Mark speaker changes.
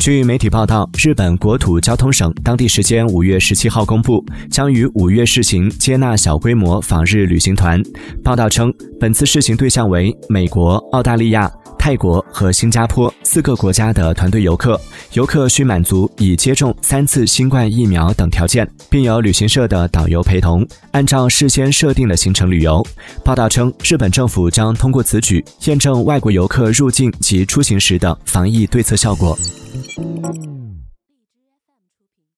Speaker 1: 据媒体报道，日本国土交通省当地时间五月十七号公布，将于五月试行接纳小规模访日旅行团。报道称，本次试行对象为美国、澳大利亚、泰国和新加坡四个国家的团队游客，游客需满足已接种三次新冠疫苗等条件，并有旅行社的导游陪同，按照事先设定的行程旅游。报道称，日本政府将通过此举验证外国游客入境及出行时的防疫对策效果。